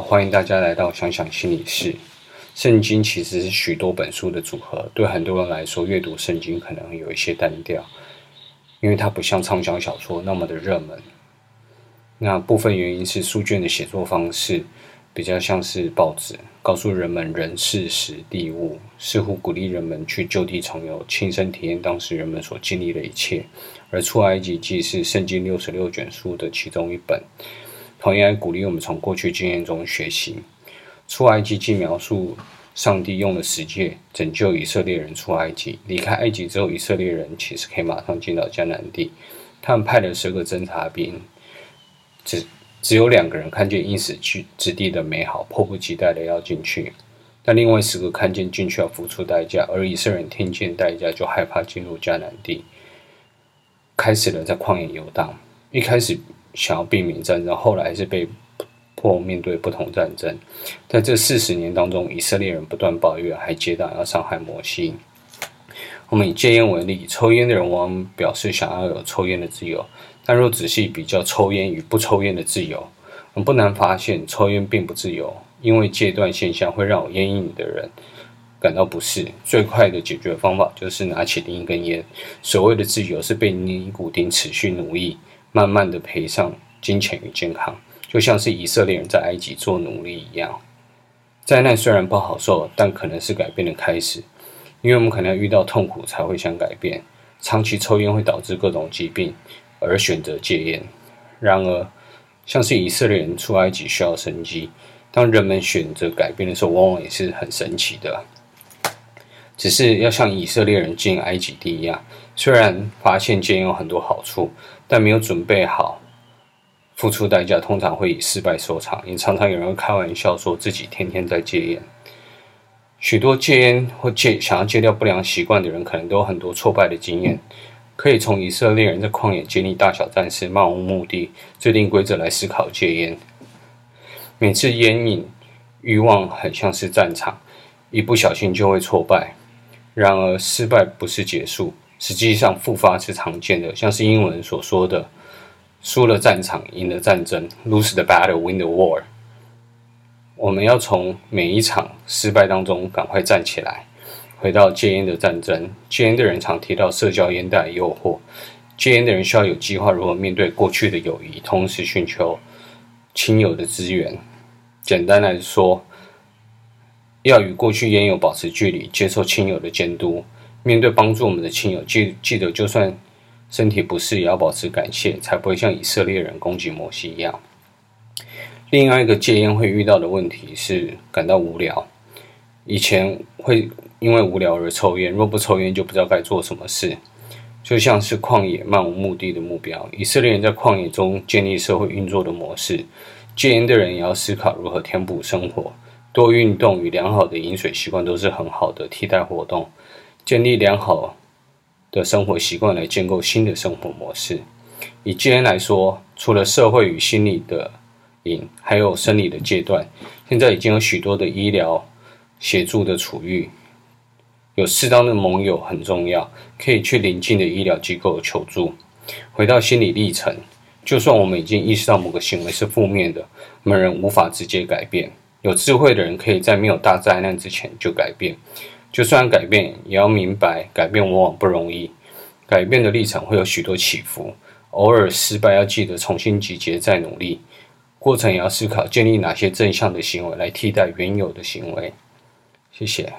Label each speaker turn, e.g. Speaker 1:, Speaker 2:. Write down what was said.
Speaker 1: 欢迎大家来到想想心理室。圣经其实是许多本书的组合，对很多人来说，阅读圣经可能有一些单调，因为它不像畅销小说那么的热门。那部分原因是书卷的写作方式比较像是报纸，告诉人们人事时地物，似乎鼓励人们去旧地重游，亲身体验当时人们所经历的一切。而出埃及记是圣经六十六卷书的其中一本，同样鼓励我们从过去经验中学习。出埃及记描述上帝用了十诫拯救以色列人出埃及。离开埃及之后，以色列人其实可以马上进到迦南地。他们派了十个侦察兵，只只有两个人看见应许之地的美好，迫不及待的要进去。但另外十个看见进去要付出代价，而以色列人听见代价就害怕进入迦南地，开始了在旷野游荡。一开始想要避免战争，后来还是被。迫面对不同战争，在这四十年当中，以色列人不断抱怨，还结党要伤害摩西。我们以戒烟为例，抽烟的人往往表示想要有抽烟的自由，但若仔细比较抽烟与不抽烟的自由，我们不难发现，抽烟并不自由，因为戒断现象会让有烟瘾的人感到不适。最快的解决方法就是拿起另一根烟。所谓的自由是被尼古丁持续奴役，慢慢的赔上金钱与健康。就像是以色列人在埃及做奴隶一样，灾难虽然不好受，但可能是改变的开始，因为我们可能要遇到痛苦才会想改变。长期抽烟会导致各种疾病，而选择戒烟。然而，像是以色列人出埃及需要生机，当人们选择改变的时候，往往也是很神奇的。只是要像以色列人进埃及地一样，虽然发现戒烟有很多好处，但没有准备好。付出代价通常会以失败收场，也常常有人开玩笑说自己天天在戒烟。许多戒烟或戒想要戒掉不良习惯的人，可能都有很多挫败的经验。可以从以色列人在旷野建立大小战士，漫无目的制定规则来思考戒烟。每次烟瘾欲望很像是战场，一不小心就会挫败。然而失败不是结束，实际上复发是常见的，像是英文所说的。输了战场，赢了战争，lose the battle, win the war。我们要从每一场失败当中赶快站起来，回到戒烟的战争。戒烟的人常提到社交烟带诱惑，戒烟的人需要有计划如何面对过去的友谊，同时寻求亲友的资源。简单来说，要与过去烟友保持距离，接受亲友的监督。面对帮助我们的亲友，记记得就算。身体不适也要保持感谢，才不会像以色列人攻击摩西一样。另外一个戒烟会遇到的问题是感到无聊。以前会因为无聊而抽烟，若不抽烟就不知道该做什么事，就像是旷野漫无目的的目标。以色列人在旷野中建立社会运作的模式，戒烟的人也要思考如何填补生活。多运动与良好的饮水习惯都是很好的替代活动，建立良好的生活习惯来建构新的生活模式。以戒烟来说，除了社会与心理的瘾，还有生理的戒断。现在已经有许多的医疗协助的处遇，有适当的盟友很重要，可以去邻近的医疗机构求助。回到心理历程，就算我们已经意识到某个行为是负面的，我们仍无法直接改变。有智慧的人可以在没有大灾难之前就改变。就算改变，也要明白改变往往不容易。改变的历程会有许多起伏，偶尔失败，要记得重新集结再努力。过程也要思考建立哪些正向的行为来替代原有的行为。谢谢。